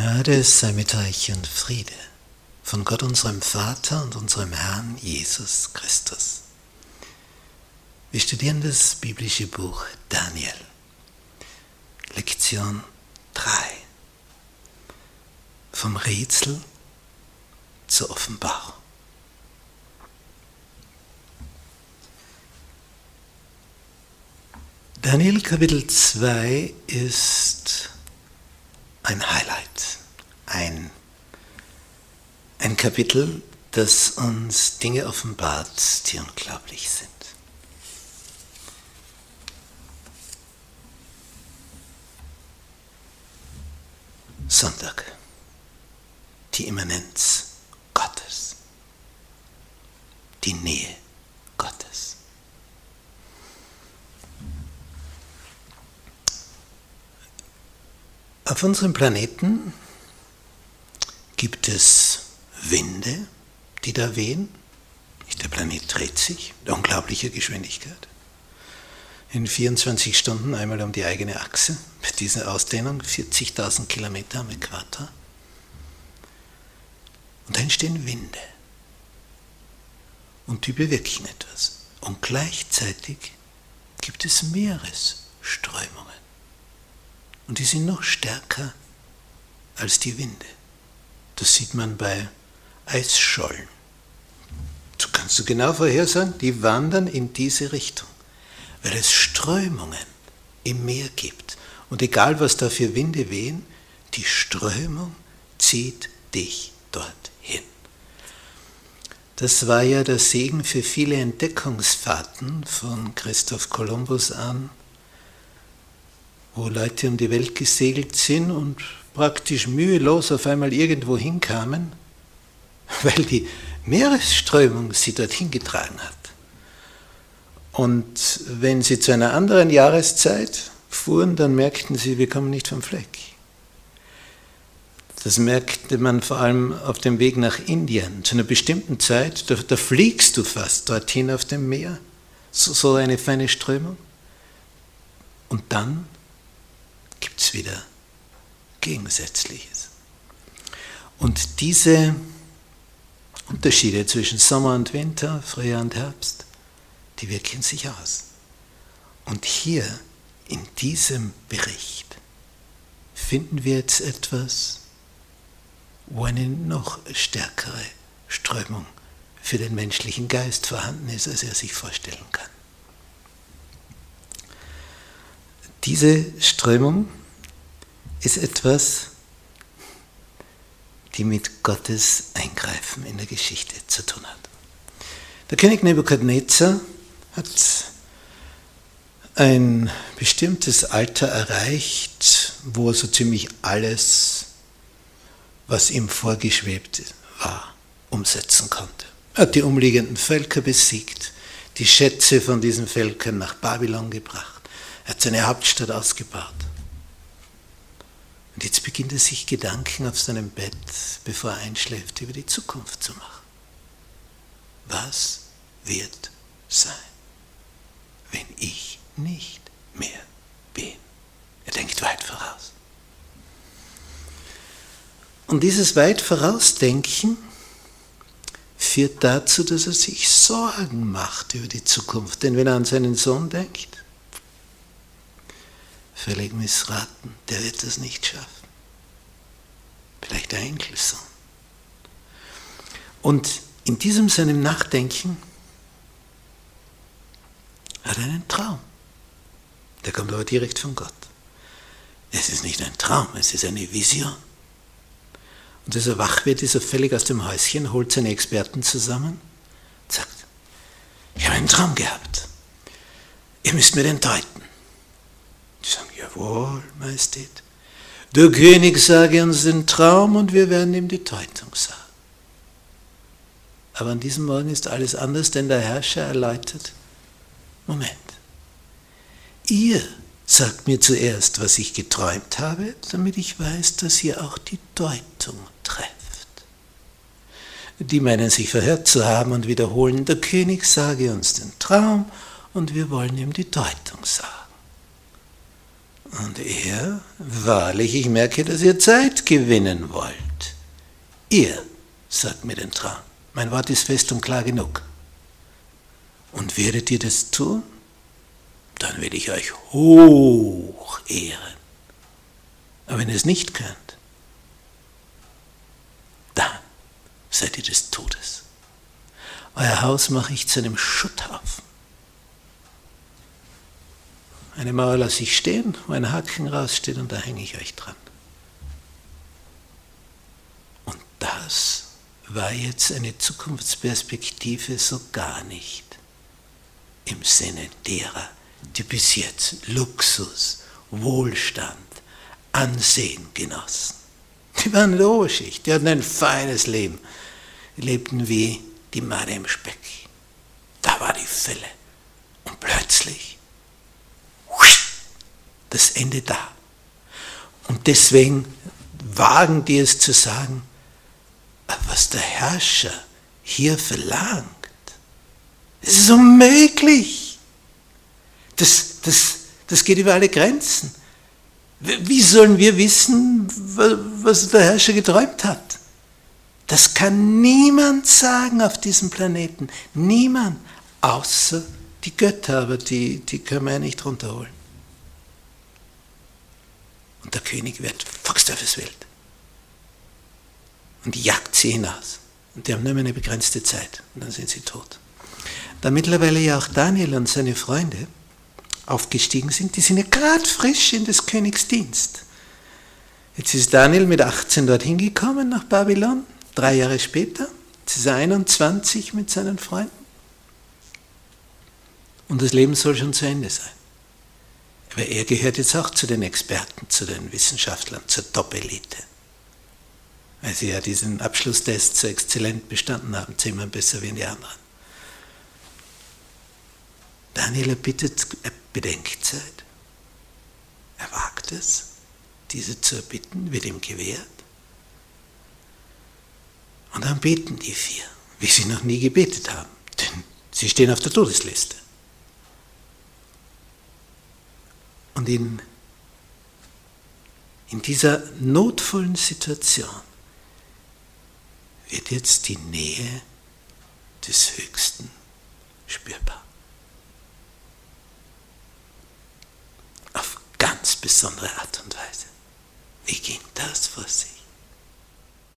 Gnade sei mit euch und Friede von Gott unserem Vater und unserem Herrn Jesus Christus. Wir studieren das biblische Buch Daniel, Lektion 3, vom Rätsel zur Offenbarung. Daniel Kapitel 2 ist ein Highlight, ein, ein Kapitel, das uns Dinge offenbart, die unglaublich sind. Sonntag, die Immanenz Gottes, die Nähe Gottes. Auf unserem Planeten gibt es Winde, die da wehen. Der Planet dreht sich mit unglaublicher Geschwindigkeit. In 24 Stunden einmal um die eigene Achse, mit dieser Ausdehnung, 40.000 Kilometer am Äquator. Und da entstehen Winde. Und die bewirken etwas. Und gleichzeitig gibt es Meeresströmungen. Und die sind noch stärker als die Winde. Das sieht man bei Eisschollen. So kannst du genau vorhersagen, die wandern in diese Richtung, weil es Strömungen im Meer gibt. Und egal was da für Winde wehen, die Strömung zieht dich dorthin. Das war ja der Segen für viele Entdeckungsfahrten von Christoph Kolumbus an, wo Leute um die Welt gesegelt sind und praktisch mühelos auf einmal irgendwo hinkamen, weil die Meeresströmung sie dorthin getragen hat. Und wenn sie zu einer anderen Jahreszeit fuhren, dann merkten sie, wir kommen nicht vom Fleck. Das merkte man vor allem auf dem Weg nach Indien. Zu einer bestimmten Zeit, da, da fliegst du fast dorthin auf dem Meer, so, so eine feine Strömung. Und dann wieder Gegensätzliches. Und diese Unterschiede zwischen Sommer und Winter, Frühjahr und Herbst, die wirken sich aus. Und hier in diesem Bericht finden wir jetzt etwas, wo eine noch stärkere Strömung für den menschlichen Geist vorhanden ist, als er sich vorstellen kann. Diese Strömung ist etwas, die mit Gottes Eingreifen in der Geschichte zu tun hat. Der König Nebukadnezar hat ein bestimmtes Alter erreicht, wo er so ziemlich alles, was ihm vorgeschwebt war, umsetzen konnte. Er hat die umliegenden Völker besiegt, die Schätze von diesen Völkern nach Babylon gebracht. Er hat seine Hauptstadt ausgebaut. Und jetzt beginnt er sich Gedanken auf seinem Bett, bevor er einschläft, über die Zukunft zu machen. Was wird sein, wenn ich nicht mehr bin? Er denkt weit voraus. Und dieses weit vorausdenken führt dazu, dass er sich Sorgen macht über die Zukunft. Denn wenn er an seinen Sohn denkt, völlig missraten, der wird das nicht schaffen. Vielleicht der Enkelsohn. Und in diesem seinem Nachdenken hat er einen Traum. Der kommt aber direkt von Gott. Es ist nicht ein Traum, es ist eine Vision. Und als er wach wird, ist er völlig aus dem Häuschen, holt seine Experten zusammen und sagt, ich habe einen Traum gehabt. Ihr müsst mir den deuten. Jawohl, Majestät. Der König sage uns den Traum und wir werden ihm die Deutung sagen. Aber an diesem Morgen ist alles anders, denn der Herrscher erläutert, Moment, ihr sagt mir zuerst, was ich geträumt habe, damit ich weiß, dass ihr auch die Deutung trefft. Die meinen sich verhört zu haben und wiederholen, der König sage uns den Traum und wir wollen ihm die Deutung sagen. Und er, wahrlich, ich merke, dass ihr Zeit gewinnen wollt. Ihr sagt mir den Traum. Mein Wort ist fest und klar genug. Und werdet ihr das tun? Dann will ich euch hoch ehren. Aber wenn ihr es nicht könnt, dann seid ihr des Todes. Euer Haus mache ich zu einem Schutthaufen. Eine Mauer lasse ich stehen, wo ein Haken raussteht und da hänge ich euch dran. Und das war jetzt eine Zukunftsperspektive so gar nicht im Sinne derer, die bis jetzt Luxus, Wohlstand, Ansehen genossen. Die waren Oberschicht, die hatten ein feines Leben, die lebten wie die Made im Speck. Da war die Fülle. Und plötzlich das Ende da. Und deswegen wagen die es zu sagen, was der Herrscher hier verlangt, ist unmöglich. Das, das, das geht über alle Grenzen. Wie sollen wir wissen, was der Herrscher geträumt hat? Das kann niemand sagen auf diesem Planeten. Niemand, außer die Götter, aber die, die können wir ja nicht runterholen. Und der König wird Fuchsteufelswild und jagt sie hinaus. Und die haben nur eine begrenzte Zeit und dann sind sie tot. Da mittlerweile ja auch Daniel und seine Freunde aufgestiegen sind, die sind ja gerade frisch in des Königs Dienst. Jetzt ist Daniel mit 18 dorthin gekommen nach Babylon, drei Jahre später. Jetzt ist er 21 mit seinen Freunden. Und das Leben soll schon zu Ende sein. Aber er gehört jetzt auch zu den Experten, zu den Wissenschaftlern, zur Top-Elite weil sie ja diesen Abschlusstest so exzellent bestanden haben, zehnmal besser wie die anderen. Daniel erbittet Bedenkzeit. Er wagt es, diese zu erbitten, wird ihm gewährt. Und dann beten die vier, wie sie noch nie gebetet haben, denn sie stehen auf der Todesliste. Und in, in dieser notvollen Situation wird jetzt die Nähe des Höchsten spürbar. Auf ganz besondere Art und Weise. Wie ging das vor sich?